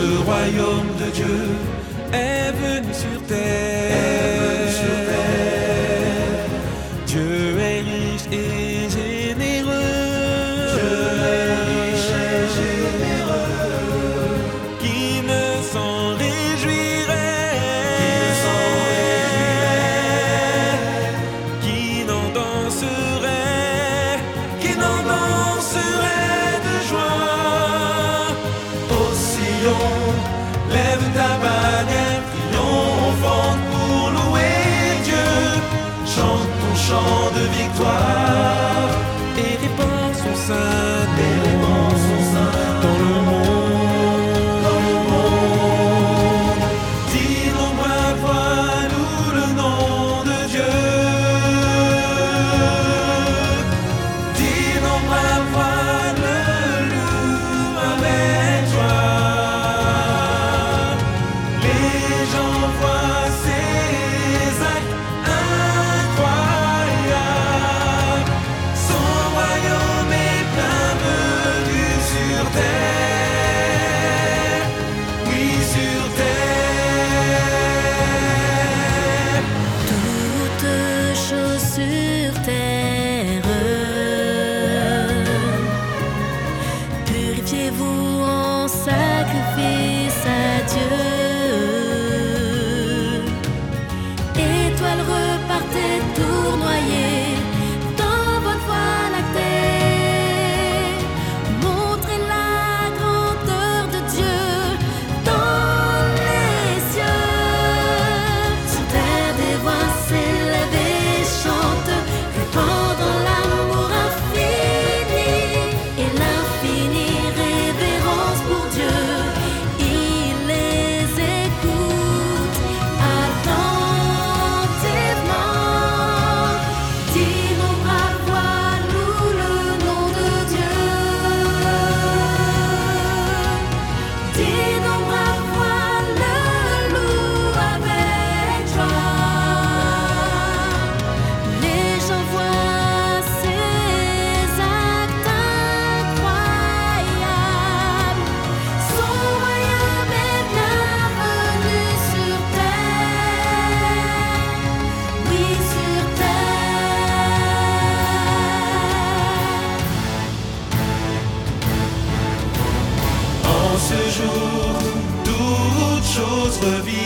Le royaume de Dieu est venu sur terre. Venu sur terre. Dieu est riche Sunday. notre vie.